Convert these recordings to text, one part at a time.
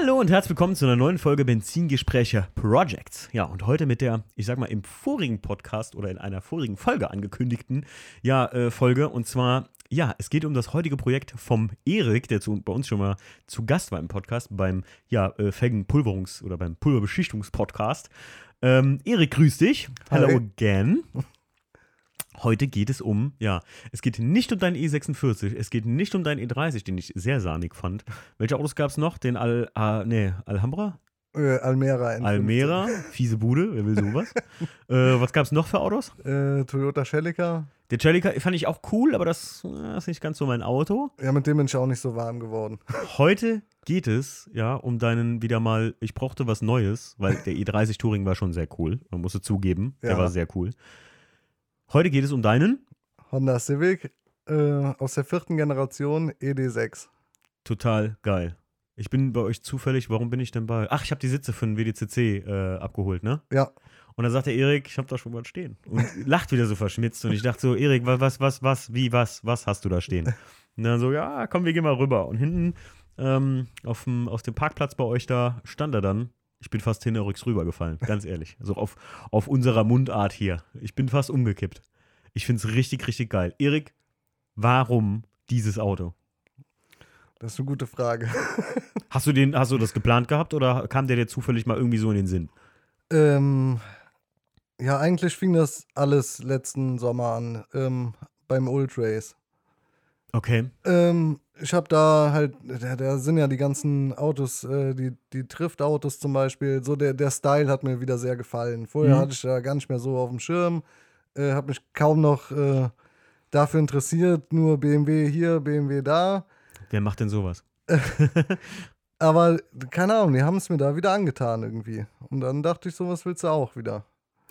Hallo und herzlich willkommen zu einer neuen Folge Benzingespräche Projects. Ja, und heute mit der, ich sag mal, im vorigen Podcast oder in einer vorigen Folge angekündigten ja, äh, Folge. Und zwar, ja, es geht um das heutige Projekt vom Erik, der zu, bei uns schon mal zu Gast war im Podcast, beim ja, äh, Felgenpulverungs- oder beim Pulverbeschichtungspodcast. Ähm, Erik, grüß dich. Hello Hi. again. Heute geht es um, ja, es geht nicht um deinen E46, es geht nicht um deinen E30, den ich sehr sahnig fand. Welche Autos gab es noch? Den Al, ah, nee, Alhambra? Äh, Almera. N15. Almera, fiese Bude, wer will sowas? äh, was gab es noch für Autos? Äh, Toyota Celica. Der Celica fand ich auch cool, aber das äh, ist nicht ganz so mein Auto. Ja, mit dem bin ich auch nicht so warm geworden. Heute geht es, ja, um deinen wieder mal, ich brauchte was Neues, weil der E30 Touring war schon sehr cool. Man musste zugeben, der Ja. war sehr cool. Heute geht es um deinen Honda Civic äh, aus der vierten Generation E ED6. Total geil. Ich bin bei euch zufällig, warum bin ich denn bei? Ach, ich habe die Sitze für den WDCC äh, abgeholt, ne? Ja, Und dann sagt der Erik, ich habe da schon was stehen. Und lacht wieder so verschmitzt. Und ich dachte so, Erik, was, was, was, was, wie, was, was hast du da stehen? Und dann so, ja, komm, wir gehen mal rüber. Und hinten ähm, auf dem, auf dem Parkplatz bei euch da stand er dann. Ich bin fast hinterrücks rübergefallen, ganz ehrlich. So auf, auf unserer Mundart hier. Ich bin fast umgekippt. Ich finde es richtig, richtig geil. Erik, warum dieses Auto? das ist eine gute Frage. Hast du, den, hast du das geplant gehabt oder kam der dir zufällig mal irgendwie so in den Sinn? ähm, ja, eigentlich fing das alles letzten Sommer an ähm, beim Ultrace. Okay. Ähm, ich habe da halt, da, da sind ja die ganzen Autos, äh, die, die Trift-Autos zum Beispiel, so der, der Style hat mir wieder sehr gefallen. Vorher Mhm. hatte ich da gar nicht mehr so auf dem Schirm, äh, habe mich kaum noch äh, dafür interessiert, nur BMW hier, BMW da. Wer macht denn sowas? Aber keine Ahnung, die haben es mir da wieder angetan irgendwie. Und dann dachte ich, sowas willst du auch wieder.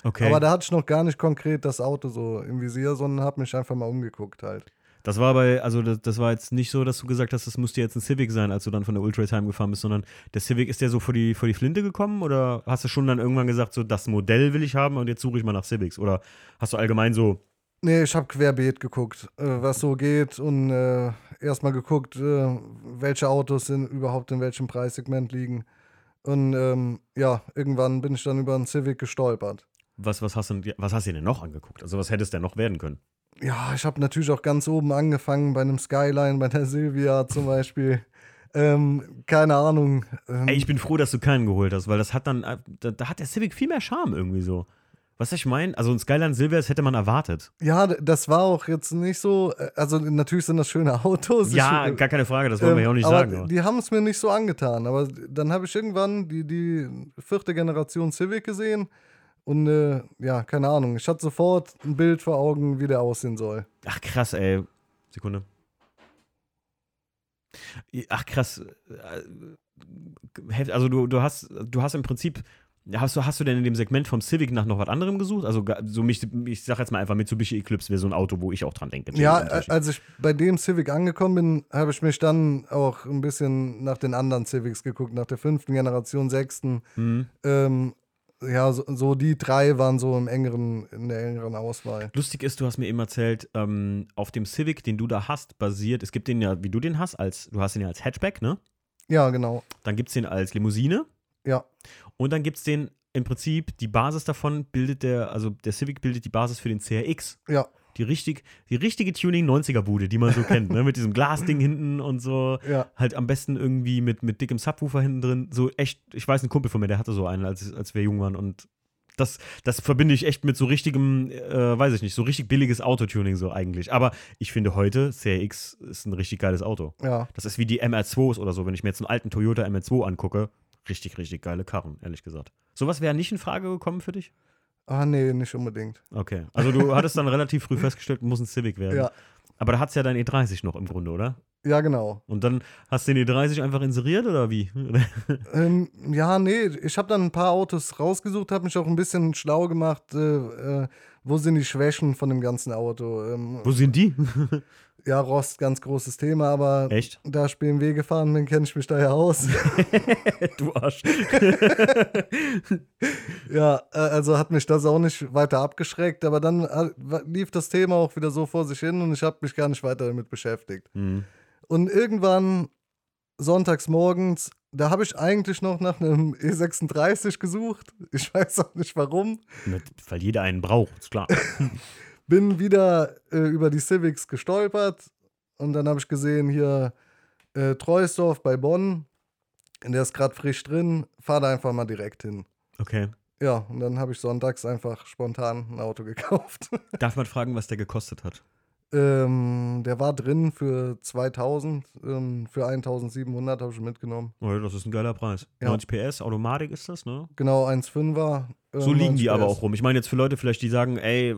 Okay. Aber da hatte ich noch gar nicht konkret das Auto so im Visier, sondern habe mich einfach mal umgeguckt halt. Das war bei, also das, das war jetzt nicht so, dass du gesagt hast, das müsste jetzt ein Civic sein, als du dann von der Ultra Time gefahren bist, sondern der Civic ist der so vor die, vor die Flinte gekommen oder hast du schon dann irgendwann gesagt, so das Modell will ich haben und jetzt suche ich mal nach Civics? Oder hast du allgemein so, Nee, ich habe querbeet geguckt, äh, was so geht und äh, erstmal geguckt, äh, welche Autos in, überhaupt in welchem Preissegment liegen. Und ähm, ja, irgendwann bin ich dann über einen Civic gestolpert. was, was, hast du, denn- was hast du denn noch angeguckt? Also was hättest du denn noch werden können? Ja, ich habe natürlich auch ganz oben angefangen, bei einem Skyline, bei der Silvia zum Beispiel. Ähm, keine Ahnung. Ähm, Ey, ich bin froh, dass du keinen geholt hast, weil das hat dann, äh, da, da hat der Civic viel mehr Charme irgendwie so. Was ich meine? Also ein Skyline Silver, das hätte man erwartet. ja, das war auch jetzt nicht so. äh, Also, natürlich sind das schöne Autos. Ja, ich, gar keine Frage, das wollen wir ja auch nicht Ähm, sagen. aber- Die haben es mir nicht so angetan. Aber dann habe ich irgendwann die, die vierte Generation Civic gesehen. Und äh, ja, keine Ahnung. Ich hatte sofort ein Bild vor Augen, wie der aussehen soll. Ach krass, ey. Sekunde. Ach krass. Äh, Also du, du hast du hast im Prinzip hast du hast du denn in dem Segment vom Civic nach noch was anderem gesucht? Also so mich ich sag jetzt mal einfach Mitsubishi Eclipse wäre so ein Auto, wo ich auch dran denke. Ja, als ich bei dem Civic angekommen bin, habe ich mich dann auch ein bisschen nach den anderen Civics geguckt, nach der fünften Generation, sechsten. Mhm. Ähm, ja, so, so die drei waren so im engeren, in der engeren Auswahl. Lustig ist, du hast mir eben erzählt, ähm, auf dem Civic, den du da hast, basiert, es gibt den ja, wie du den hast, als du hast den ja als Hatchback, ne? Ja, genau. Dann gibt es den als Limousine. Ja. Und dann gibt es den im Prinzip, die Basis davon bildet der, also der Civic bildet die Basis für den CRX. Ja, Die, richtig, die richtige Tuning-90er-Bude, die man so kennt, ne? Mit diesem Glasding hinten und so. ja. Halt am besten irgendwie mit, mit dickem Subwoofer hinten drin. So echt, ich weiß, ein Kumpel von mir, der hatte so einen, als, als wir jung waren. Und das, das verbinde ich echt mit so richtigem, äh, weiß ich nicht, so richtig billiges Autotuning so eigentlich. Aber ich finde heute, CRX ist ein richtig geiles Auto. Ja, Das ist wie die MR2s oder so, wenn ich mir jetzt einen alten Toyota MR2 angucke. Richtig, richtig geile Karren, ehrlich gesagt. Sowas wäre nicht in Frage gekommen für dich? Ah nee, nicht unbedingt. Okay. Also du hattest dann relativ früh festgestellt, muss ein Civic werden. Ja, Aber da hat es ja dein E30 noch im Grunde, oder? ja genau. Und dann hast du den E30 einfach inseriert oder wie? Ähm, ja, nee, ich habe dann ein paar Autos rausgesucht, habe mich auch ein bisschen schlau gemacht, äh, äh, wo sind die Schwächen von dem ganzen Auto. Ähm, Wo sind die? Ja, Rost, ganz großes Thema, aber Echt? da BMW gefahren bin, kenne ich mich da ja aus. du Arsch. ja, äh, also hat mich das auch nicht weiter abgeschreckt, aber dann äh, lief das Thema auch wieder so vor sich hin und ich habe mich gar nicht weiter damit beschäftigt. Hm. Und irgendwann sonntags morgens da habe ich eigentlich noch nach einem E36 gesucht. Ich weiß auch nicht warum. Mit, weil jeder einen braucht, ist klar. Bin wieder äh, über die Civics gestolpert und dann habe ich gesehen, hier äh, Treusdorf bei Bonn. Der ist gerade frisch drin. Fahr da einfach mal direkt hin. Okay. Ja, und dann habe ich sonntags einfach spontan ein Auto gekauft. Darf man fragen, was der gekostet hat? ähm, der war drin für 2000. Ähm, für 1700 habe ich mitgenommen. Oh, das ist ein geiler Preis. Ja. 90 PS, Automatik ist das, ne? Genau, 1,5er. So liegen die 90 aber auch rum. Ich meine jetzt für Leute vielleicht, die sagen, ey,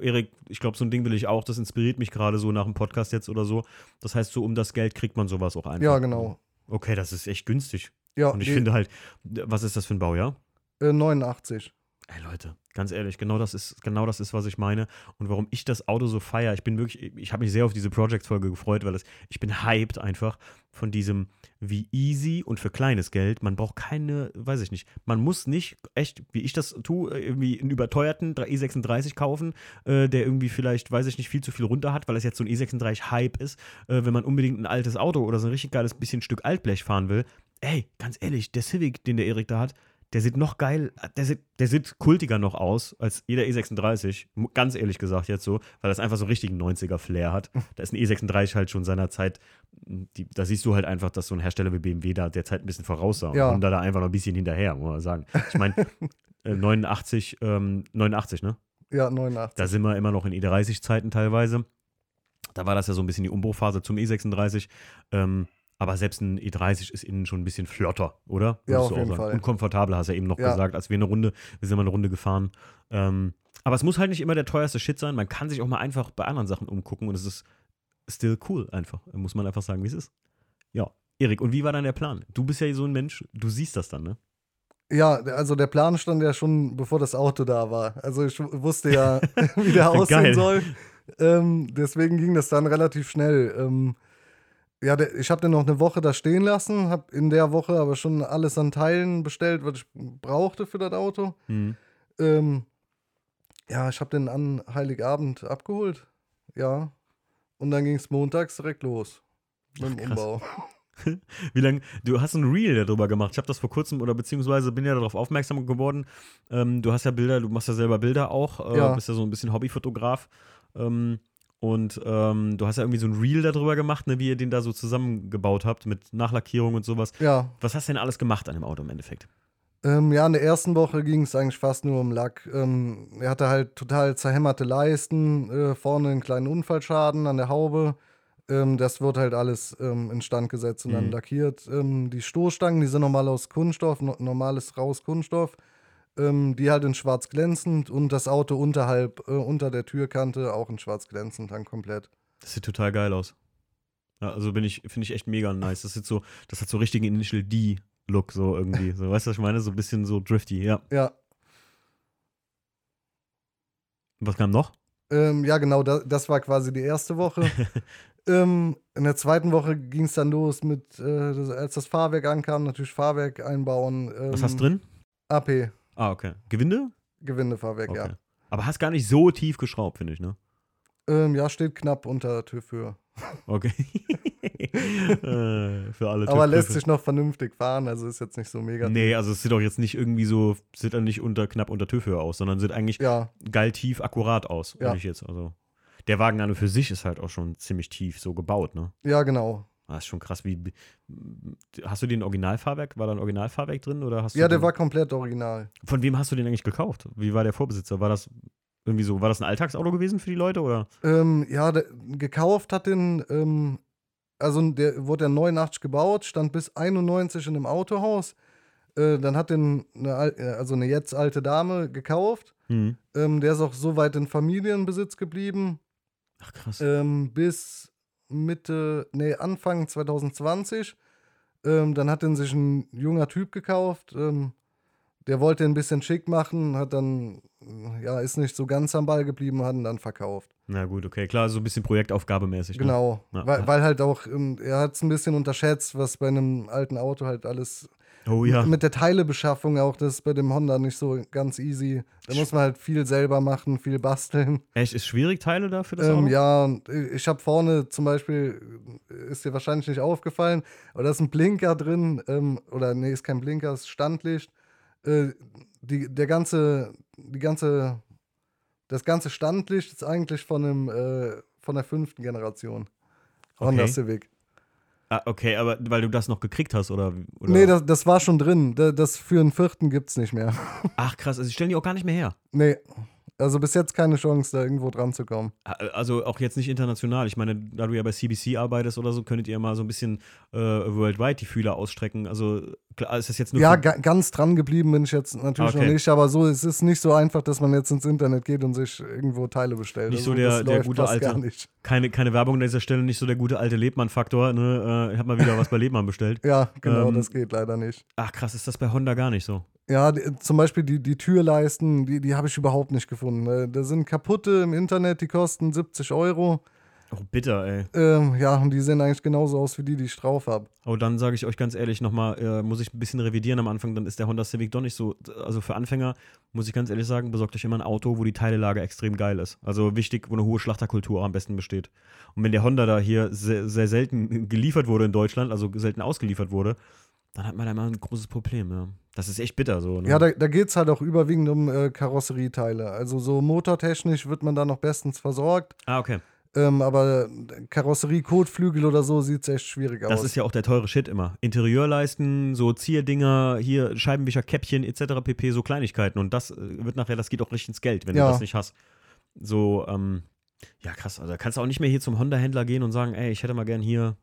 Erik, ich glaube, so ein Ding will ich auch, das inspiriert mich gerade so nach dem Podcast jetzt oder so. Das heißt, so um das Geld kriegt man sowas auch einfach. Ja, genau. Okay, das ist echt günstig. Ja, Und ich die- finde halt, was ist das für ein Baujahr? äh, 89. Ey Leute, ganz ehrlich, genau das ist genau das ist, was ich meine und warum ich das Auto so feiere. Ich bin wirklich, ich habe mich sehr auf diese Project-Folge gefreut, weil es, ich bin hyped einfach von diesem, wie easy und für kleines Geld. Man braucht keine, weiß ich nicht, man muss nicht echt, wie ich das tue, irgendwie einen überteuerten E36 kaufen, äh, der irgendwie vielleicht, weiß ich nicht, viel zu viel runter hat, weil es jetzt so ein E36-Hype ist. Äh, wenn man unbedingt ein altes Auto oder so ein richtig geiles bisschen Stück Altblech fahren will. Ey, ganz ehrlich, der Civic, den der Erik da hat, der sieht noch geil, der sieht, der sieht kultiger noch aus als jeder E36. mu- Ganz ehrlich gesagt jetzt so, weil das einfach so einen 90er-Flair hat. Da ist ein E36 halt schon seiner Zeit, die, da siehst du halt einfach, dass so ein Hersteller wie BMW da der Zeit ein bisschen voraus sah. Ja. Und Honda da einfach noch ein bisschen hinterher, muss man sagen. Ich meine, äh, 89, ähm, 89, ne? Ja, 89. Da sind wir immer noch in E30-Zeiten teilweise. Da war das ja so ein bisschen die Umbruchphase zum E36. Ähm, aber selbst ein E30 ist innen schon ein bisschen flotter, oder? Ja, auf jeden. Fall. Und komfortabler, hast du ja eben noch Ja. gesagt, als wir eine Runde, wir sind mal eine Runde gefahren. Ähm, aber es muss halt nicht immer der teuerste Shit sein. Man kann sich auch mal einfach bei anderen Sachen umgucken und es ist still cool einfach. Muss man einfach sagen, wie es ist. Ja. Erik, und wie war dann der Plan? Du bist ja so ein Mensch, du siehst das dann, ne? Ja, also der Plan stand ja schon, bevor das Auto da war. Also ich wusste ja, wie der aussehen soll. Ähm, deswegen ging das dann relativ schnell. Ähm, ja, der, ich habe den noch eine Woche da stehen lassen, habe in der Woche aber schon alles an Teilen bestellt, was ich brauchte für das Auto. Hm. Ähm, ja, ich habe den an Heiligabend abgeholt. Ja. Und dann ging es montags direkt los. Mit dem krass. Umbau. Wie lange? Du hast ein Reel darüber gemacht. Ich habe das vor kurzem oder beziehungsweise bin ja darauf aufmerksam geworden. Ähm, du hast ja Bilder, du machst ja selber Bilder auch. Äh, Ja. Bist ja so ein bisschen Hobbyfotograf. Ähm, und ähm, du hast ja irgendwie so ein Reel darüber gemacht, ne, wie ihr den da so zusammengebaut habt mit Nachlackierung und sowas. Ja, Was hast du denn alles gemacht an dem Auto im Endeffekt? Ähm, ja, in der ersten Woche ging es eigentlich fast nur um Lack. Ähm, er hatte halt total zerhämmerte Leisten, äh, vorne einen kleinen Unfallschaden an der Haube. Ähm, das wird halt alles ähm, instand gesetzt und dann Mhm. lackiert. Ähm, die Stoßstangen, die sind normal aus Kunststoff, no normales raus Kunststoff. Ähm, die halt in schwarz glänzend und das Auto unterhalb, äh, unter der Türkante auch in schwarz glänzend dann komplett. Das sieht total geil aus. Ja, also bin ich, finde ich echt mega nice. Das so, das hat so richtigen Initial D-Look, so irgendwie. So, weißt du, was ich meine? So ein bisschen so drifty, ja. Ja, Was kam noch? Ähm, ja, genau, da, das war quasi die erste Woche. ähm, in der zweiten Woche ging es dann los mit, äh, das, als das Fahrwerk ankam, natürlich Fahrwerk einbauen. Ähm, Was hast du drin? AP, Ah, okay. Gewinde? Gewindefahrwerk, Okay. ja. Aber hast gar nicht so tief geschraubt, finde ich, ne? Ähm, ja, steht knapp unter TÜV-Höhe. Okay. äh, für alle Aber lässt sich noch vernünftig fahren, also ist jetzt nicht so mega. Nee, also es sieht auch jetzt nicht irgendwie so, sieht dann nicht unter, knapp unter TÜV-Höhe aus, sondern sieht eigentlich Ja, geil tief, akkurat aus. Ja. Ich jetzt, also. Der Wagen an und für sich ist halt auch schon ziemlich tief so gebaut, ne? ja, genau. Das ist schon krass, wie. Hast du den Originalfahrwerk? War da ein Originalfahrwerk drin? Oder hast du Ja, der war komplett original. Von wem hast du den eigentlich gekauft? Wie war der Vorbesitzer? War das irgendwie so, war das ein Alltagsauto gewesen für die Leute? Oder? Ähm, ja, der, gekauft hat den, ähm, also der wurde ja 89 gebaut, stand bis 91 in einem Autohaus. Äh, dann hat den eine, äh, also eine jetzt alte Dame gekauft. Hm. Ähm, der ist auch so weit in Familienbesitz geblieben, Ach krass. ähm, bis Mitte, nee, Anfang 2020. Ähm, dann hat den sich ein junger Typ gekauft. Ähm, der wollte ihn ein bisschen schick machen, hat dann, äh, ja, ist nicht so ganz am Ball geblieben, hat ihn dann verkauft. Na gut, okay, klar, so ein bisschen Projektaufgabemäßig. Ne? Genau, Ja. weil, weil halt auch, ähm, er hat es ein bisschen unterschätzt, was bei einem alten Auto halt alles Oh ja. Mit der Teilebeschaffung auch, das ist bei dem Honda nicht so ganz easy. Da muss man halt viel selber machen, viel basteln. Echt, ist schwierig, Teile da für das Ähm, Auto? ja, ich habe vorne zum Beispiel, ist dir wahrscheinlich nicht aufgefallen, aber da ist ein Blinker drin, ähm, oder nee, ist kein Blinker, ist Standlicht. Äh, die, der ganze, die ganze, das ganze Standlicht ist eigentlich von einem, äh, von der fünften Generation. Honda Okay. Civic. Ah, okay, aber weil du das noch gekriegt hast, oder? oder? Nee, das, das war schon drin. Da- Das für einen vierten gibt's nicht mehr. Ach krass, also sie stellen die auch gar nicht mehr her. Nee. Also bis jetzt keine Chance, da irgendwo dran zu kommen. Also auch jetzt nicht international. Ich meine, da du ja bei CBC arbeitest oder so, könntet ihr mal so ein bisschen äh, worldwide die Fühler ausstrecken. Also klar, ist das jetzt nur Ja, ga ganz dran geblieben bin ich jetzt natürlich Okay. noch nicht, aber so, es ist nicht so einfach, dass man jetzt ins Internet geht und sich irgendwo Teile bestellt. Nicht so Also, der- das der läuft gute alte- Gar nicht. keine, keine Werbung an dieser Stelle, nicht so der gute alte Lebmann-Faktor. Ne? Äh, ich hab mal wieder was bei Lebmann bestellt. Ja, genau, Ähm, das geht leider nicht. Ach krass, ist das bei Honda gar nicht so? Ja, die, zum Beispiel die, die Türleisten, die, die habe ich überhaupt nicht gefunden. Da sind kaputte im Internet, die kosten 70 Euro. Oh, bitter, ey. Ähm, ja, und die sehen eigentlich genauso aus wie die, die ich drauf habe. Oh, dann sage ich euch ganz ehrlich nochmal, äh, muss ich ein bisschen revidieren am Anfang, dann ist der Honda Civic doch nicht so. Also für Anfänger muss ich ganz ehrlich sagen, besorgt euch immer ein Auto, wo die Teilelage extrem geil ist. Also wichtig, wo eine hohe Schlachterkultur am besten besteht. Und wenn der Honda da hier sehr, sehr selten geliefert wurde in Deutschland, also selten ausgeliefert wurde, dann hat man da immer ein großes Problem, ja. Das ist echt bitter so. Ne? Ja, da, da geht es halt auch überwiegend um äh, Karosserieteile. Also so motortechnisch wird man da noch bestens versorgt. ah, okay. Ähm, aber Karosserie, Kotflügel oder so sieht es echt schwierig Das aus. ist ja auch der teure Shit immer. Interieurleisten, so Zierdinger, hier Scheibenwischer, Käppchen etc. pp, so Kleinigkeiten. Und das äh, wird nachher, das geht auch richtig ins Geld, wenn Ja. du das nicht hast. So, ähm, ja krass. Also da kannst du auch nicht mehr hier zum Honda-Händler gehen und sagen, ey, ich hätte mal gern hier.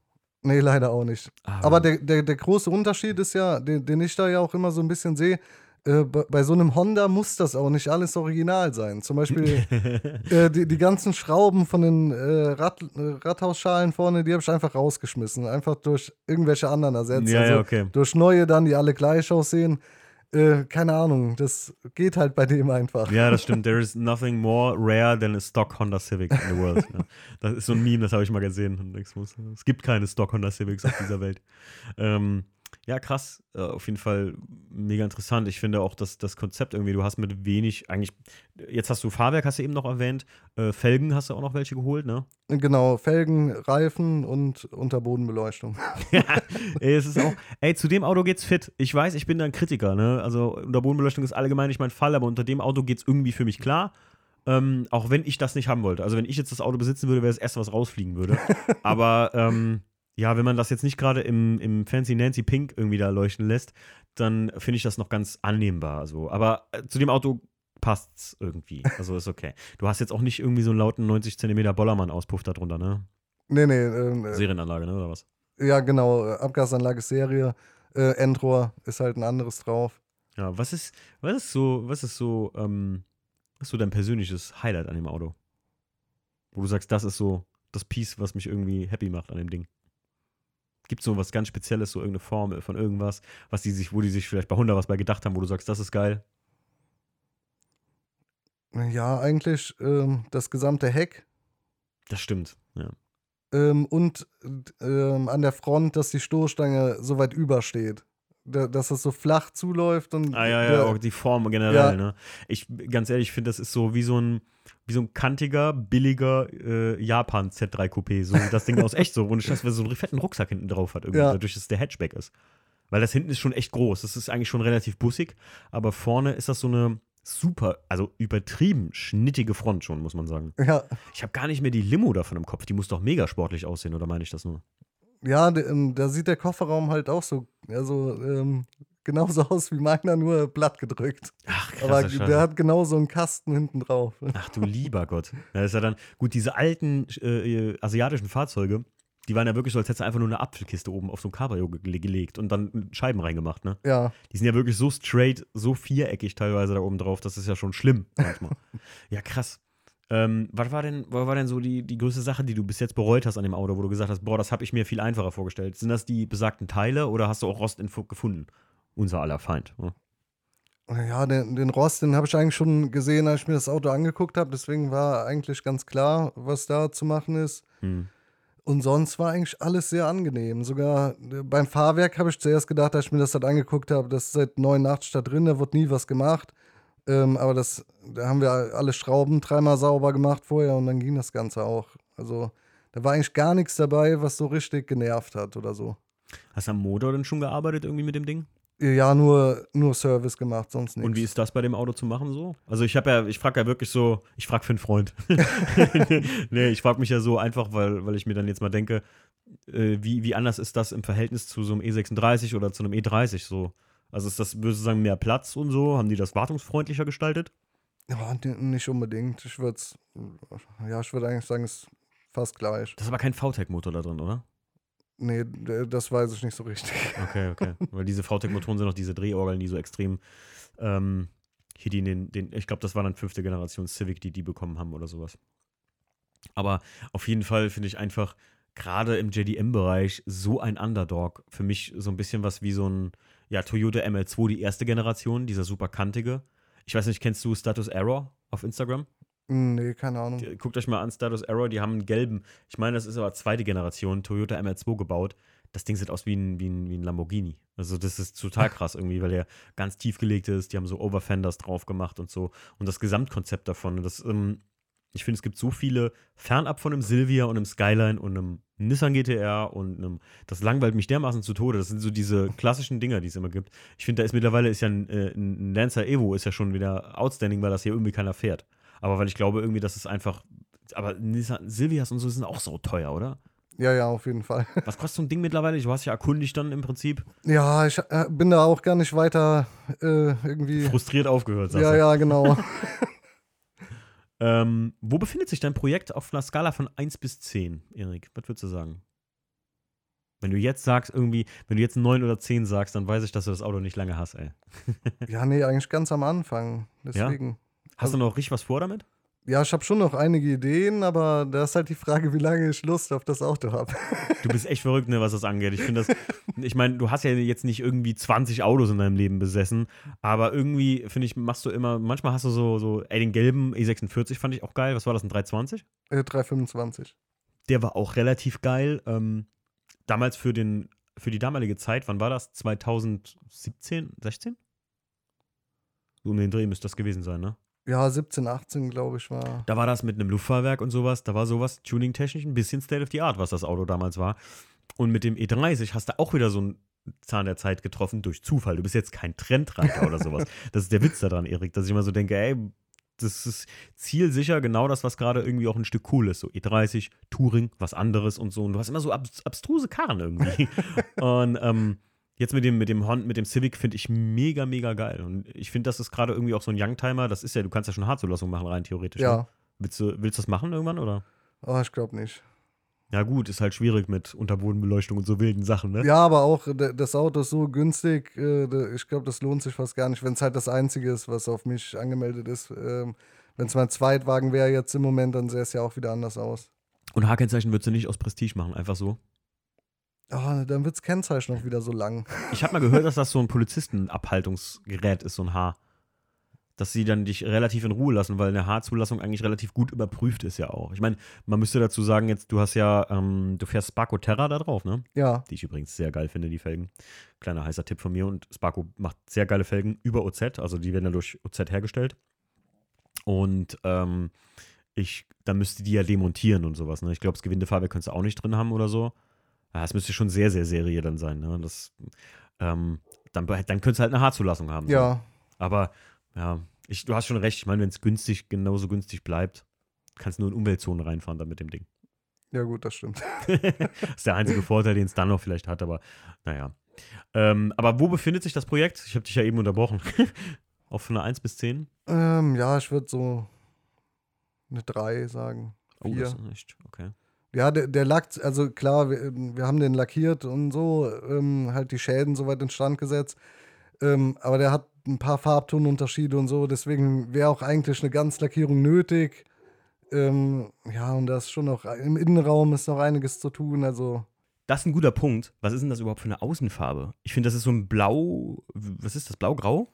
Nee, leider auch nicht. Ah, Aber der, der, der große Unterschied ist ja, den, den ich da ja auch immer so ein bisschen sehe, äh, bei, bei so einem Honda muss das auch nicht alles original sein. Zum Beispiel äh, die, die ganzen Schrauben von den äh, Rad, äh, Radhausschalen vorne, die habe ich einfach rausgeschmissen. Einfach durch irgendwelche anderen ersetzt. ja, also ja, okay. durch neue dann, die alle gleich aussehen. Äh, keine Ahnung, das geht halt bei dem einfach. Ja, das stimmt. There is nothing more rare than a stock Honda Civic in the world. Ja. Das ist so ein Meme, das habe ich mal gesehen. Es gibt keine Stock Honda Civics auf dieser Welt. Ähm, ja, krass. Äh, auf jeden Fall mega interessant. Ich finde auch, dass das Konzept irgendwie, du hast mit wenig, eigentlich, jetzt hast du Fahrwerk, hast du eben noch erwähnt. Äh, Felgen hast du auch noch welche geholt, ne? Genau, Felgen, Reifen und Unterbodenbeleuchtung. ja, ey, es ist auch, ey, zu dem Auto geht's fit. Ich weiß, ich bin da ein Kritiker, ne? Also Unterbodenbeleuchtung ist allgemein nicht mein Fall, aber unter dem Auto geht's irgendwie für mich klar. Ähm, auch wenn ich das nicht haben wollte. Also wenn ich jetzt das Auto besitzen würde, wäre das erste, was rausfliegen würde. aber ähm, ja, wenn man das jetzt nicht gerade im, im Fancy Nancy Pink irgendwie da leuchten lässt, dann finde ich das noch ganz annehmbar. Also. Aber äh, zu dem Auto passt's irgendwie. Also ist okay. Du hast jetzt auch nicht irgendwie so einen lauten 90 cm Bollermann-Auspuff da drunter, ne? Nee, nee, äh, Serienanlage, ne? Oder was? ja genau, Abgasanlage Serie, äh, Endrohr ist halt ein anderes drauf. Ja, was ist, was ist so, was ist so, ähm, was ist so dein persönliches Highlight an dem Auto? Wo du sagst, das ist so das Piece, was mich irgendwie happy macht an dem Ding. Gibt es so was ganz Spezielles, so irgendeine Formel von irgendwas, was die sich, wo die sich vielleicht bei Honda was bei gedacht haben, wo du sagst, das ist geil? Ja, eigentlich ähm, das gesamte Heck Das stimmt, ja. ähm, und ähm, an der Front, dass die Stoßstange so weit übersteht. Da, dass es so flach zuläuft und Ah ja, ja, der- auch die Form generell, Ja. ne? Ich, ganz ehrlich, finde, das ist so wie so ein, wie so ein kantiger, billiger äh, Japan Z3 Coupé. So das Ding aus, echt so. Und ich das, weil so einen fetten Rucksack hinten drauf hat, irgendwie, Ja. dadurch, dass der Hatchback ist. Weil das hinten ist schon echt groß. Das ist eigentlich schon relativ bussig, aber vorne ist das so eine super, also übertrieben schnittige Front schon, muss man sagen. ja, Ich habe gar nicht mehr die Limo davon im Kopf. Die muss doch mega sportlich aussehen, oder meine ich das nur? Ja, ähm, da sieht der Kofferraum halt auch so, also ähm, genauso aus wie meiner, nur platt gedrückt. Ach, Aber krasse der hat genau so einen Kasten hinten drauf. Ach du lieber Gott. Da ist ja dann, gut, diese alten äh, asiatischen Fahrzeuge, die waren ja wirklich so, als hättest du einfach nur eine Apfelkiste oben auf so ein Cabrio ge gelegt und dann Scheiben reingemacht, ne? Ja, Die sind ja wirklich so straight, so viereckig teilweise da oben drauf, das ist ja schon schlimm manchmal. ja, krass. Ähm, was war denn, was war denn so die, die größte Sache, die du bis jetzt bereut hast an dem Auto, wo du gesagt hast, boah, das habe ich mir viel einfacher vorgestellt? Sind das die besagten Teile oder hast du auch Rost in- gefunden? Unser aller Feind. Ne? Ja, den, den Rost, den habe ich eigentlich schon gesehen, als ich mir das Auto angeguckt habe. Deswegen war eigentlich ganz klar, was da zu machen ist. Hm. Und sonst war eigentlich alles sehr angenehm. Sogar äh, beim Fahrwerk habe ich zuerst gedacht, als ich mir das halt angeguckt habe, das ist seit 89 da drin, da wird nie was gemacht. Ähm, aber das, da haben wir alle Schrauben dreimal sauber gemacht vorher und dann ging das Ganze auch. Also da war eigentlich gar nichts dabei, was so richtig genervt hat oder so. Hast du am Motor denn schon gearbeitet irgendwie mit dem Ding? Ja, nur, nur Service gemacht, sonst nichts. Und wie ist das bei dem Auto zu machen so? Also ich habe ja, ich frage ja wirklich so, ich frage für einen Freund. nee, ich frage mich ja so einfach, weil, weil ich mir dann jetzt mal denke, äh, wie, wie anders ist das im Verhältnis zu so einem E36 oder zu einem E30 so? Also ist das, würdest du sagen, mehr Platz und so? Haben die das wartungsfreundlicher gestaltet? Ja, nicht unbedingt. Ich würde ja, ich würde eigentlich sagen, es ist fast gleich. Das ist aber kein VTEC-Motor da drin, oder? Nee, das weiß ich nicht so richtig. Okay, okay. Weil diese VTEC-Motoren sind noch diese Drehorgeln, die so extrem ähm, hier die den, den ich glaube, das war dann fünfte Generation Civic, die die bekommen haben oder sowas. Aber auf jeden Fall finde ich einfach gerade im JDM-Bereich so ein Underdog. Für mich so ein bisschen was wie so ein ja, Toyota ML2, die erste Generation, dieser super kantige. Ich weiß nicht, kennst du Status Error auf Instagram? Hm, nee, keine Ahnung. Guckt euch mal an, Status Error, die haben einen gelben, ich meine, das ist aber zweite Generation, Toyota ML2 gebaut. Das Ding sieht aus wie ein, wie ein, wie ein Lamborghini. Also, das ist total krass irgendwie, weil der ganz tief gelegt ist. Die haben so Overfenders drauf gemacht und so. Und das Gesamtkonzept davon, das, ähm, ich finde, es gibt so viele, fernab von einem Silvia und einem Skyline und einem Nissan GTR und einem, das langweilt mich dermaßen zu Tode. Das sind so diese klassischen Dinger, die es immer gibt. Ich finde, da ist mittlerweile ist ja ein, äh, ein Lancer Evo ist ja schon wieder outstanding, weil das hier irgendwie keiner fährt. Aber weil ich glaube irgendwie, dass es einfach. Aber Nissan, Silvias und so sind auch so teuer, oder? Ja, ja, auf jeden Fall. Was kostet so ein Ding mittlerweile? Du hast ja erkundigt dann im Prinzip. Ja, ich äh, bin da auch gar nicht weiter äh, irgendwie. Frustriert aufgehört, sagst Ja, du. ja, genau. ähm, wo befindet sich dein Projekt auf einer Skala von 1 bis 10, Erik? Was würdest du sagen? Wenn du jetzt sagst, irgendwie, wenn du jetzt 9 oder 10 sagst, dann weiß ich, dass du das Auto nicht lange hast, ey. ja, nee, eigentlich ganz am Anfang. Deswegen. Hast du noch richtig was vor damit? Ja, ich habe schon noch einige Ideen, aber da ist halt die Frage, wie lange ich Lust auf das Auto habe. Du bist echt verrückt, ne, was das angeht. Ich finde das, ich meine, du hast ja jetzt nicht irgendwie 20 Autos in deinem Leben besessen, aber irgendwie, finde ich, machst du immer, manchmal hast du so, so, ey, den gelben E46 fand ich auch geil. Was war das, ein 320? Äh, 325. Der war auch relativ geil. Ähm, damals für den, für die damalige Zeit, wann war das? 2017, 16? So um den Dreh müsste das gewesen sein, ne? Ja, 17, 18, glaube ich, war. Da war das mit einem Luftfahrwerk und sowas. Da war sowas tuning-technisch ein bisschen State of the Art, was das Auto damals war. Und mit dem E30 hast du auch wieder so einen Zahn der Zeit getroffen durch Zufall. Du bist jetzt kein Trendreiter oder sowas. Das ist der Witz daran, Erik, dass ich immer so denke, ey, das ist zielsicher genau das, was gerade irgendwie auch ein Stück cool ist. So E30, Touring, was anderes und so. Und du hast immer so abstruse Karren irgendwie. und ähm, Jetzt mit dem, mit dem Honda, mit dem Civic finde ich mega, mega geil. Und ich finde, das ist gerade irgendwie auch so ein Youngtimer. Das ist ja, du kannst ja schon Hartzulassung machen, rein theoretisch. Ja. Ne? Willst du, willst du das machen irgendwann, oder? Oh, ich glaube nicht. Ja, gut, ist halt schwierig mit Unterbodenbeleuchtung und so wilden Sachen, ne? Ja, aber auch das Auto ist so günstig. Äh, ich glaube, das lohnt sich fast gar nicht, wenn es halt das Einzige ist, was auf mich angemeldet ist. Ähm, wenn es mein Zweitwagen wäre jetzt im Moment, dann sähe es ja auch wieder anders aus. Und H-Kennzeichen würdest du nicht aus Prestige machen, einfach so? Oh, dann wird das Kennzeichen noch wieder so lang. Ich habe mal gehört, dass das so ein Polizistenabhaltungsgerät ist, so ein Haar. Dass sie dann dich relativ in Ruhe lassen, weil eine Haarzulassung eigentlich relativ gut überprüft ist ja auch. Ich meine, man müsste dazu sagen, jetzt, du hast ja, ähm, du fährst Sparko Terra da drauf, ne? Ja. Die ich übrigens sehr geil finde, die Felgen. Kleiner heißer Tipp von mir. Und Sparko macht sehr geile Felgen über OZ, also die werden ja durch OZ hergestellt. Und ähm, ich, dann müsste die ja demontieren und sowas. Ne? Ich glaube, das Gewindefahrwerk könntest du auch nicht drin haben oder so. Ja, es müsste schon sehr, sehr Serie dann sein. Ne? Das, ähm, dann, dann könntest du halt eine Haarzulassung haben. Ja. So. Aber ja, ich, du hast schon recht. Ich meine, wenn es günstig, genauso günstig bleibt, kannst du nur in Umweltzonen reinfahren dann mit dem Ding. Ja, gut, das stimmt. das ist der einzige Vorteil, den es dann noch vielleicht hat, aber naja. Ähm, aber wo befindet sich das Projekt? Ich habe dich ja eben unterbrochen. Auf von einer 1 bis 10? Ähm, ja, ich würde so eine 3 sagen. Oh, das ist echt, okay. Ja, der, der Lack, also klar, wir, wir, haben den lackiert und so, ähm, halt die Schäden soweit in Stand gesetzt. Ähm, aber der hat ein paar Farbtonunterschiede und so, deswegen wäre auch eigentlich eine Ganzlackierung nötig. Ähm, ja, und da ist schon noch, im Innenraum ist noch einiges zu tun, also. Das ist ein guter Punkt. Was ist denn das überhaupt für eine Außenfarbe? Ich finde, das ist so ein Blau, was ist das, Blau-Grau?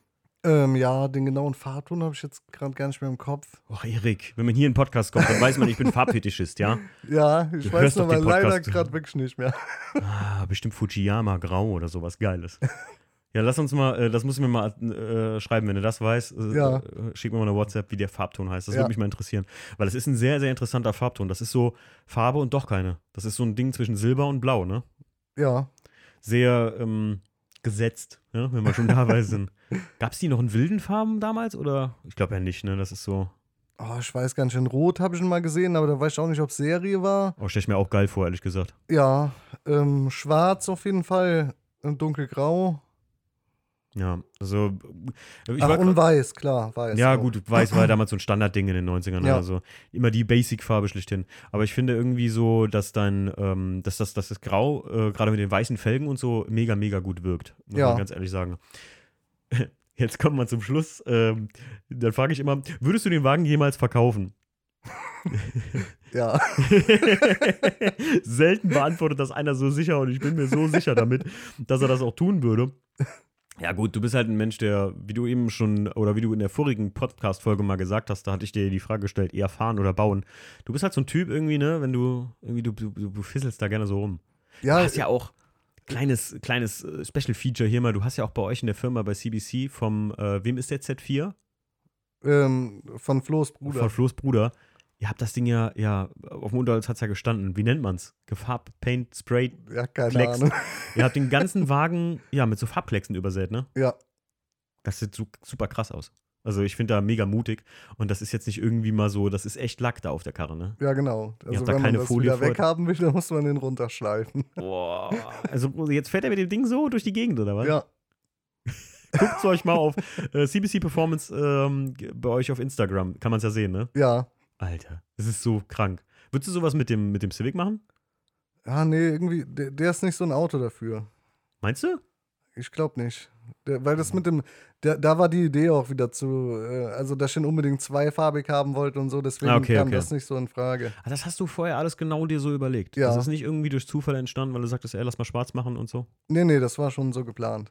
Ähm, ja, den genauen Farbton habe ich jetzt gerade gar nicht mehr im Kopf. Och, Erik, wenn man hier in den Podcast kommt, dann weiß man, ich bin Farbfetischist, ja? Ja, ich Du weiß den leider gerade wirklich nicht mehr. Ah, bestimmt Fujiyama Grau oder sowas Geiles. Ja, lass uns mal, äh, das musst du mir mal äh, schreiben, wenn du das weißt. Äh, Ja. äh, schick mir mal eine WhatsApp, wie der Farbton heißt. Das Ja. würde mich mal interessieren. Weil es ist ein sehr, sehr interessanter Farbton. Das ist so Farbe und doch keine. Das ist so ein Ding zwischen Silber und Blau, ne? Ja, Sehr ähm, gesetzt, ja, wenn wir schon dabei sind. Gab es die noch in wilden Farben damals? Oder? Ich glaube ja nicht, ne? Das ist so. oh, ich weiß gar nicht, in Rot habe ich ihn mal gesehen, aber da weiß ich auch nicht, ob es Serie war. Oh, stell ich mir auch geil vor, ehrlich gesagt. Ja, ähm, schwarz auf jeden Fall, und dunkelgrau. Ja, also. Ich Ach, war- und weiß, klar, weiß. Ja, auch. gut, weiß war ja damals so ein Standardding in den 90ern Ja. oder so. Immer die Basic-Farbe schlichthin. Aber ich finde irgendwie so, dass dein, ähm, dass das, dass das Grau, äh, gerade mit den weißen Felgen und so, mega, mega gut wirkt. Muss Ja. man ganz ehrlich sagen. Jetzt kommt man zum Schluss. Ähm, dann frage ich immer: Würdest du den Wagen jemals verkaufen? Ja, Selten beantwortet das einer so sicher und ich bin mir so sicher damit, dass er das auch tun würde. Ja, gut, du bist halt ein Mensch, der, wie du eben schon, oder wie du in der vorigen Podcast-Folge mal gesagt hast, da hatte ich dir die Frage gestellt, eher fahren oder bauen. Du bist halt so ein Typ irgendwie, ne, wenn du, irgendwie, du, du, du fisselst da gerne so rum. ja, Du hast ja auch kleines, kleines äh, Special-Feature hier mal, du hast ja auch bei euch in der Firma bei CBC vom, äh, wem ist der Z4? ähm, von Flo's Bruder. Von Flo's Bruder. Ihr habt das Ding ja, ja, auf dem Unterholz hat es ja gestanden. Wie nennt man's? Gefarbt, Paint, Spray. ja, keine Klecks. Ahnung. Ihr habt den ganzen Wagen, ja, mit so Farbklecksen übersät, ne? Ja, Das sieht su super krass aus. Also ich finde da mega mutig und das ist jetzt nicht irgendwie mal so, das ist echt Lack da auf der Karre, ne? ja, genau. Also, habt da wenn keine man das Folie wieder weghaben will, dann muss man den runterschleifen. Boah. Also jetzt fährt er mit dem Ding so durch die Gegend, oder was? Ja, Guckt es euch mal auf äh, CBC Performance ähm, bei euch auf Instagram. Kann man es ja sehen, ne? ja. Alter, das ist so krank. Würdest du sowas mit dem, mit dem Civic machen? Ja, nee, irgendwie, der, der ist nicht so ein Auto dafür. Meinst du? Ich glaube nicht. Der, weil das mit dem, der, da war die Idee auch wieder zu, äh, also dass ich ihn unbedingt zweifarbig haben wollte und so, deswegen Ah, okay, kam okay. das nicht so in Frage. Ah, das hast du vorher alles genau dir so überlegt. Ja. Das ist nicht irgendwie durch Zufall entstanden, weil du sagtest, ey, lass mal schwarz machen und so. Nee, nee, das war schon so geplant.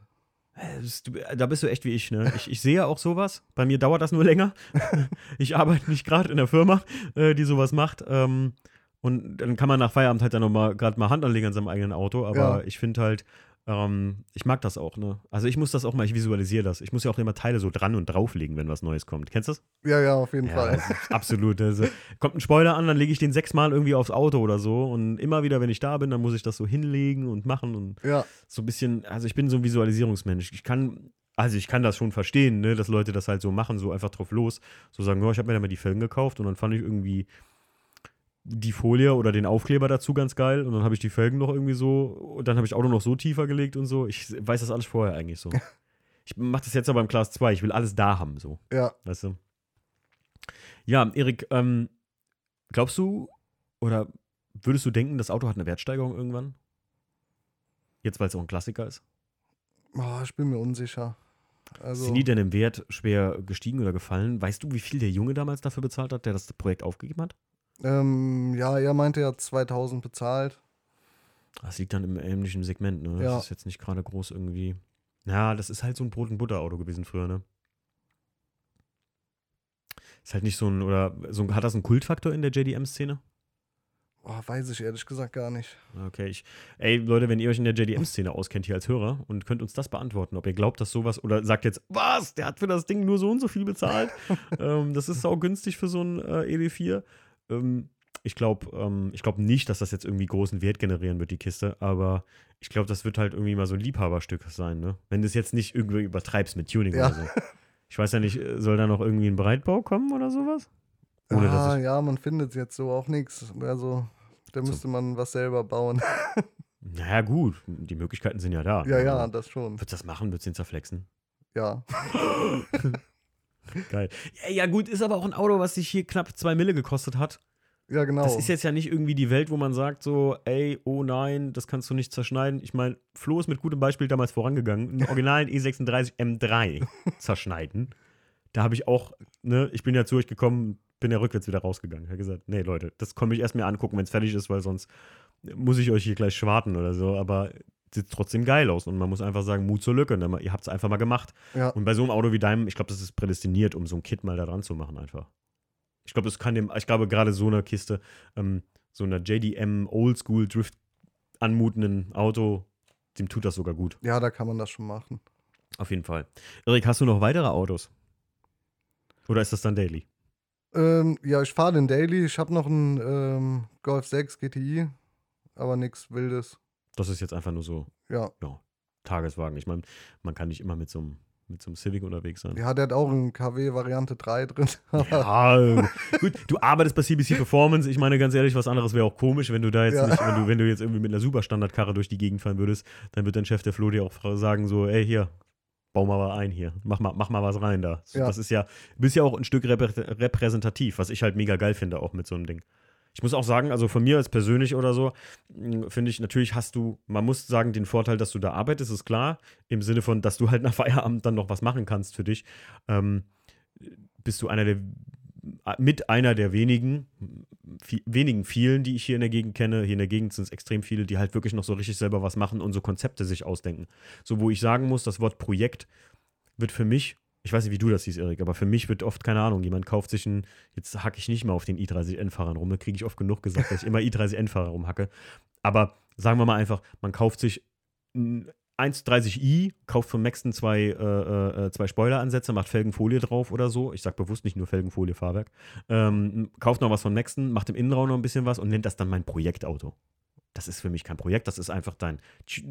Da bist du echt wie ich, ne? Ich, ich sehe auch sowas. Bei mir dauert das nur länger. Ich arbeite nicht gerade in der Firma, äh, die sowas macht. Ähm, und dann kann man nach Feierabend halt dann nochmal gerade mal Hand anlegen an seinem eigenen Auto. Aber Ja. ich finde halt, ähm, ich mag das auch, ne? Also ich muss das auch mal, ich visualisiere das. Ich muss ja auch immer Teile so dran und drauflegen, wenn was Neues kommt. Kennst du das? Ja, ja, auf jeden Ja, Fall. absolut. Also, kommt ein Spoiler an, dann lege ich den sechsmal irgendwie aufs Auto oder so. Und immer wieder, wenn ich da bin, dann muss ich das so hinlegen und machen und Ja, so ein bisschen, also ich bin so ein Visualisierungsmensch. Ich kann, also ich kann das schon verstehen, ne, dass Leute das halt so machen, so einfach drauf los. So sagen, ja, ich habe mir da mal die Felgen gekauft und dann fand ich irgendwie die Folie oder den Aufkleber dazu ganz geil und dann habe ich die Felgen noch irgendwie so und dann habe ich das Auto noch so tiefer gelegt und so. Ich weiß das alles vorher eigentlich so. Ich mache das jetzt aber im Class 2, ich will alles da haben, so. ja. Weißt du? Ja, Erik, ähm, glaubst du oder würdest du denken, das Auto hat eine Wertsteigerung irgendwann? Jetzt, weil es auch ein Klassiker ist? Oh, ich bin mir unsicher. Also, Sind die denn im Wert schwer gestiegen oder gefallen? Weißt du, wie viel der Junge damals dafür bezahlt hat, der das Projekt aufgegeben hat? Ähm, ja, er meinte, er hat 2000 bezahlt. Das liegt dann im ähnlichen Segment, ne? Ja. Das ist jetzt nicht gerade groß irgendwie. Ja, das ist halt so ein Brot- und Butter-Auto gewesen früher, ne? Ist halt nicht so ein, oder so, ein- hat das einen Kultfaktor in der JDM-Szene? Oh, weiß ich ehrlich gesagt gar nicht. Okay, ich, ey Leute, wenn ihr euch in der JDM-Szene auskennt hier als Hörer und könnt uns das beantworten, ob ihr glaubt, dass sowas oder sagt jetzt, was, der hat für das Ding nur so und so viel bezahlt. ähm, das ist auch günstig für so ein äh, ED4. Ähm, ich glaube ähm, ich glaub nicht, dass das jetzt irgendwie großen Wert generieren wird, die Kiste, aber ich glaube, das wird halt irgendwie mal so ein Liebhaberstück sein, ne? Wenn du es jetzt nicht irgendwie übertreibst mit Tuning Ja. oder so. Ich weiß ja nicht, äh, soll da noch irgendwie ein Breitbau kommen oder sowas? Ohne, ah, ja, man findet jetzt so auch nichts. Also, da So. müsste man was selber bauen. Naja, gut, die Möglichkeiten sind ja da. ja, ja, Also, das schon. Würdest du das machen? Würdest du ihn zerflexen? Ja. Geil. Ja, ja, gut, ist aber auch ein Auto, was sich hier knapp zwei Mille gekostet hat. Ja, genau. Das ist jetzt ja nicht irgendwie die Welt, wo man sagt so, ey, oh nein, das kannst du nicht zerschneiden. Ich meine, Flo ist mit gutem Beispiel damals vorangegangen, einen originalen E E36 M3 zerschneiden. Da habe ich auch, ne, ich bin ja zu euch gekommen, bin ja rückwärts wieder rausgegangen. Ich habe gesagt, nee, Leute, das komme ich erst mir angucken, wenn es fertig ist, weil sonst muss ich euch hier gleich schwarten oder so. Aber sieht trotzdem geil aus. Und man muss einfach sagen, Mut zur Lücke. Ne? Ihr habt es einfach mal gemacht. Ja. Und bei so einem Auto wie deinem, ich glaube, das ist prädestiniert, um so ein Kit mal da dran zu machen, einfach. Ich glaube, das kann dem, ich glaube, gerade so einer Kiste, ähm, so einer JDM Oldschool Drift anmutenden Auto, dem tut das sogar gut. Ja, da kann man das schon machen. Auf jeden Fall. Erik, hast du noch weitere Autos? Oder ist das dann Daily? Ähm, ja, ich fahre den Daily. Ich habe noch einen ähm, Golf 6 GTI, aber nichts Wildes. Das ist jetzt einfach nur so Ja. Tageswagen. Ich meine, man kann nicht immer mit so einem mit so einem Civic unterwegs sein. Ja, der hat auch einen KW Variante 3 drin. Ja, gut, du arbeitest bei CBC Performance. Ich meine, ganz ehrlich, was anderes wäre auch komisch, wenn du da jetzt Ja. nicht, wenn du, wenn du jetzt irgendwie mit einer Superstandardkarre durch die Gegend fahren würdest, dann wird dein Chef, der Flo, dir auch sagen: so, ey, hier, bau mal was ein hier. Mach mal, mach mal was rein da. Ja. Das ist ja, du bist ja auch ein Stück reprä repräsentativ, was ich halt mega geil finde, auch mit so einem Ding. Ich muss auch sagen, also von mir als persönlich oder so, mh, finde ich, natürlich hast du, man muss sagen, den Vorteil, dass du da arbeitest, ist klar. Im Sinne von, dass du halt nach Feierabend dann noch was machen kannst für dich. Ähm, bist du einer der, mit einer der wenigen, vi- wenigen vielen, die ich hier in der Gegend kenne. Hier in der Gegend sind es extrem viele, die halt wirklich noch so richtig selber was machen und so Konzepte sich ausdenken. So, wo ich sagen muss, das Wort Projekt wird für mich, ich weiß nicht, wie du das siehst, Erik, aber für mich wird oft, keine Ahnung, jemand kauft sich einen, jetzt hacke ich nicht mal auf den i30N-Fahrern rum, da kriege ich oft genug gesagt, dass ich immer i30N-Fahrer rumhacke. Aber sagen wir mal einfach, man kauft sich ein 130i, kauft von Maxton zwei, äh, äh, zwei Spoileransätze, macht Felgenfolie drauf oder so. Ich sag bewusst nicht nur Felgenfolie, Fahrwerk. Ähm, kauft noch was von Maxton, macht im Innenraum noch ein bisschen was und nennt das dann mein Projektauto. Das ist für mich kein Projekt, das ist einfach dein äh,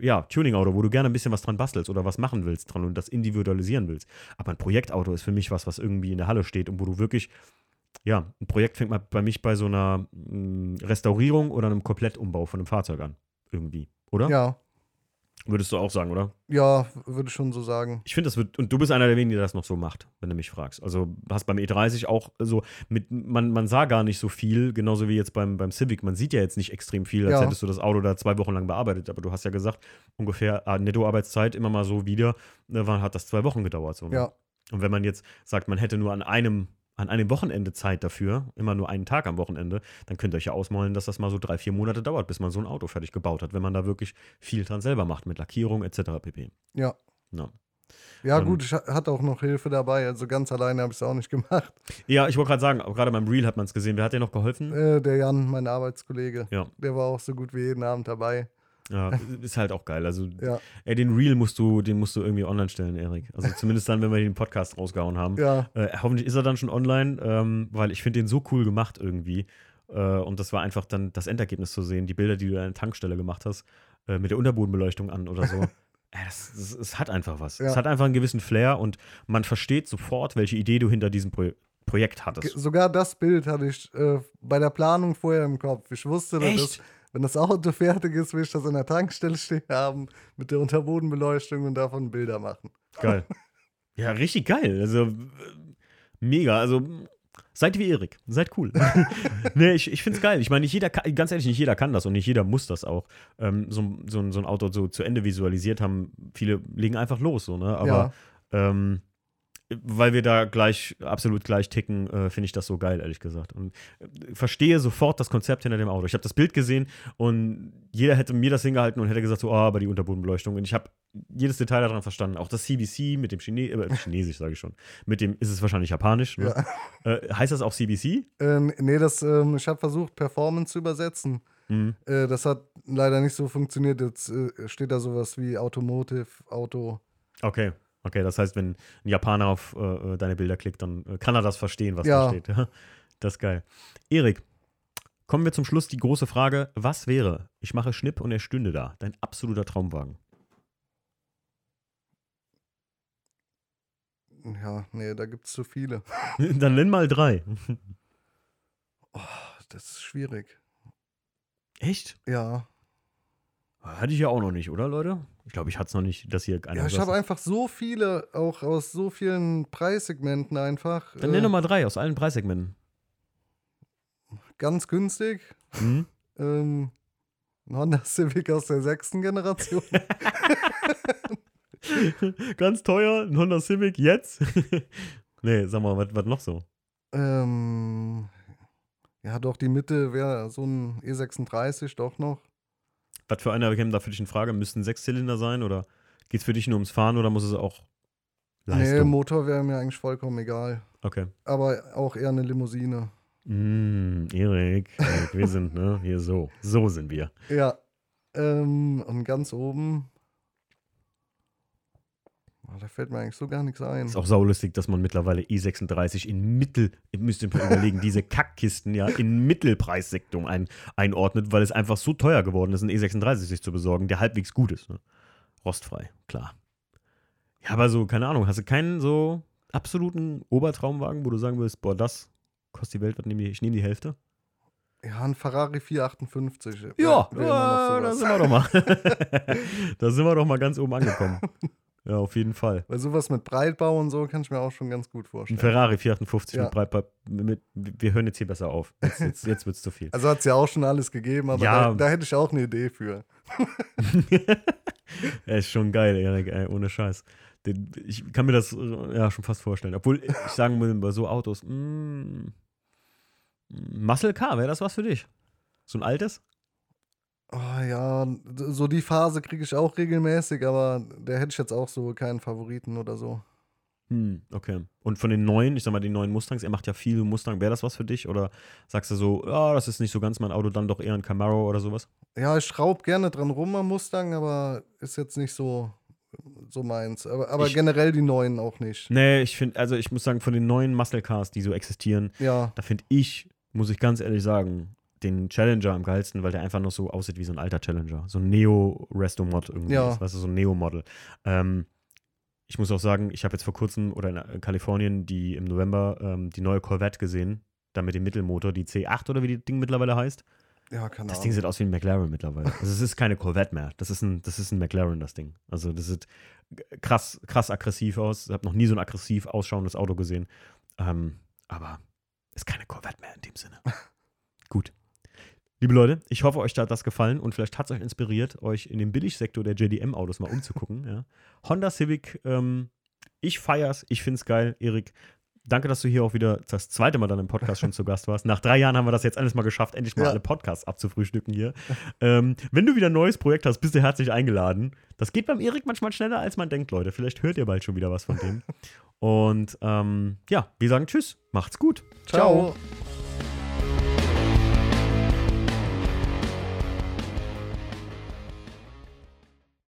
ja, Tuning-Auto, wo du gerne ein bisschen was dran bastelst oder was machen willst dran und das individualisieren willst. Aber ein Projektauto ist für mich was, was irgendwie in der Halle steht und wo du wirklich, ja, ein Projekt fängt mal bei mich bei so einer mh, Restaurierung oder einem Komplettumbau von einem Fahrzeug an. Irgendwie, oder? Ja, Würdest du auch sagen, oder? ja, würde ich schon so sagen. Ich finde, das wird, und du bist einer der wenigen, der das noch so macht, wenn du mich fragst. Also hast beim E30 auch so, mit, man, man sah gar nicht so viel, genauso wie jetzt beim, beim Civic. Man sieht ja jetzt nicht extrem viel, als Ja. hättest du das Auto da zwei Wochen lang bearbeitet. Aber du hast ja gesagt, ungefähr ah, Nettoarbeitszeit immer mal so wieder, ne, wann hat das zwei Wochen gedauert. So, ne? Ja, Und wenn man jetzt sagt, man hätte nur an einem, an einem Wochenende Zeit dafür, immer nur einen Tag am Wochenende, dann könnt ihr euch ja ausmalen, dass das mal so drei, vier Monate dauert, bis man so ein Auto fertig gebaut hat, wenn man da wirklich viel dran selber macht, mit Lackierung etc. pp. ja. Ja. Ja, Ähm, gut, ich ha- hatte auch noch Hilfe dabei. Also ganz alleine habe ich es auch nicht gemacht. Ja, ich wollte gerade sagen, auch gerade beim Reel hat man es gesehen. Wer hat dir noch geholfen? Äh, der Jan, mein Arbeitskollege, Ja. der war auch so gut wie jeden Abend dabei. Ja, ist halt auch geil. Also, Ja, ey, den Reel musst du, den musst du irgendwie online stellen, Erik. Also zumindest dann, wenn wir den Podcast rausgehauen haben. ja, Äh, hoffentlich ist er dann schon online, ähm, weil ich finde den so cool gemacht irgendwie. Äh, und das war einfach dann das Endergebnis zu sehen, die Bilder, die du an der Tankstelle gemacht hast, äh, mit der Unterbodenbeleuchtung an oder so. Es hat einfach was. Ja. Es hat einfach einen gewissen Flair und man versteht sofort, welche Idee du hinter diesem Pro Projekt Ge- hattest. sogar das Bild hatte ich äh, bei der Planung vorher im Kopf. Ich wusste, dass Echt? das, wenn das Auto fertig ist, will ich das an der Tankstelle stehen haben mit der Unterbodenbeleuchtung und davon Bilder machen. Geil. Ja, richtig geil. Also äh, mega. Also seid wie Erik. Seid cool. nee, ich, ich finde es geil. Ich meine, nicht jeder kann, ganz ehrlich, nicht jeder kann das und nicht jeder muss das auch. Ähm, so, so, ein- so ein Auto so zu Ende visualisiert haben. Viele legen einfach los, so, ne? Aber ähm, weil wir da gleich, absolut gleich ticken, äh, finde ich das so geil, ehrlich gesagt. Und äh, verstehe sofort das Konzept hinter dem Auto. Ich habe das Bild gesehen und jeder hätte mir das hingehalten und hätte gesagt, so, oh, aber die Unterbodenbeleuchtung. Und ich habe jedes Detail daran verstanden. Auch das CBC mit dem Chine äh, Chinesisch, sage ich schon. Mit dem, ist es wahrscheinlich Japanisch. Ne? Äh, heißt das auch CBC? Äh, nee, das, ähm, ich habe versucht, Performance zu übersetzen. Mhm. Äh, das hat leider nicht so funktioniert. Jetzt äh, steht da sowas wie Automotive, Auto. Okay. Okay, das heißt, wenn ein Japaner auf äh, deine Bilder klickt, dann äh, kann er das verstehen, was Ja. da steht. Das ist geil. Erik, kommen wir zum Schluss die große Frage: Was wäre, ich mache Schnipp und er stünde da, dein absoluter Traumwagen? Ja, nee, da gibt es zu viele. dann nenn mal drei. Das ist schwierig. Echt? Ja. Hatte ich ja auch noch nicht, oder Leute? Ich glaube, ich hatte es noch nicht, dass hier einer Ja, ich habe einfach so viele, auch aus so vielen Preissegmenten einfach. Dann äh, nenn doch mal drei aus allen Preissegmenten. Ganz günstig. Mhm. Ähm, ein Honda Civic aus der sechsten Generation. Ganz teuer, ein Honda Civic jetzt? nee, sag mal, was was noch so? ähm, ja, doch, die Mitte wäre so ein E36 doch noch. Was für einer käme da für dich in Frage? Müssten Sechszylinder sein oder geht es für dich nur ums Fahren oder muss es auch Leistung? Nee, Motor wäre mir eigentlich vollkommen egal. okay. Aber auch eher eine Limousine. Mm, Erik, Erik, wir sind, ne, hier so. So sind wir. Ja. Ähm, und ganz oben. Oh, da fällt mir eigentlich so gar nichts ein. Ist auch saulustig, dass man mittlerweile E36 in Mittel, müsst ihr mal überlegen, diese Kackkisten ja in Mittelpreissektum ein, einordnet, weil es einfach so teuer geworden ist, einen E36 sich zu besorgen, der halbwegs gut ist. Ne? Rostfrei, klar. Ja, aber so, keine Ahnung, hast du keinen so absoluten Obertraumwagen, wo du sagen würdest, boah, das kostet die Welt, was nehm ich, ich nehme die Hälfte? Ja, ein Ferrari 458. wär- Ja, ja da sind wir doch mal. da sind wir doch mal ganz oben angekommen. Ja, auf jeden Fall. Weil sowas mit Breitbau und so kann ich mir auch schon ganz gut Ein vorstellen. Ferrari 458 Ja. mit Breitbart. Mit, wir hören jetzt hier besser auf. Jetzt, jetzt, jetzt wird es zu viel. Also hat es ja auch schon alles gegeben, aber Ja. da, da hätte ich auch eine Idee für. Er ist schon geil, Erik, ey, ohne Scheiß. Ich kann mir das ja schon fast vorstellen. Obwohl ich sagen würde, bei so Autos, mm, Muscle Car, wäre das was für dich? So ein altes? Oh ja, so die Phase kriege ich auch regelmäßig, aber da hätte ich jetzt auch so keinen Favoriten oder so. Hm, okay. Und von den neuen, ich sag mal, die neuen Mustangs, er macht ja viel Mustang, wäre das was für dich? Oder sagst du so, ja, das ist nicht so ganz mein Auto, dann doch eher ein Camaro oder sowas? Ja, ich schraube gerne dran rum am Mustang, aber ist jetzt nicht so, so meins. Aber, aber Ich- generell die neuen auch nicht. Nee, ich finde, also ich muss sagen, von den neuen Muscle Cars, die so existieren, Ja, da finde ich, muss ich ganz ehrlich sagen, den Challenger am geilsten, weil der einfach noch so aussieht wie so ein alter Challenger. So ein Neo-Resto-Mod irgendwie. Ja. Ist, weißt du, so ein Neo-Model. Ähm, ich muss auch sagen, ich habe jetzt vor kurzem oder in äh, Kalifornien die im November ähm, die neue Corvette gesehen. Da mit dem Mittelmotor, die C8 oder wie die Ding mittlerweile heißt. ja, keine Das. Ding sieht aus wie ein McLaren mittlerweile. Also es ist keine Corvette mehr. Das ist ein, das ist ein McLaren, das Ding. Also das sieht krass, krass aggressiv aus. Ich habe noch nie so ein aggressiv ausschauendes Auto gesehen. Ähm, aber ist keine Corvette mehr in dem Sinne. Gut. Liebe Leute, ich hoffe, euch hat das gefallen und vielleicht hat es euch inspiriert, euch in dem Billigsektor der JDM-Autos mal umzugucken. ja. Honda Civic, ähm, ich feier's, ich find's geil. Erik, danke, dass du hier auch wieder das zweite Mal dann im Podcast schon zu Gast warst. Nach drei Jahren haben wir das jetzt alles mal geschafft, endlich mal Ja. alle Podcasts abzufrühstücken hier. ähm, wenn du wieder ein neues Projekt hast, bist du herzlich eingeladen. Das geht beim Erik manchmal schneller, als man denkt, Leute. Vielleicht hört ihr bald schon wieder was von dem. Und ähm, ja, wir sagen Tschüss, macht's gut. Ciao.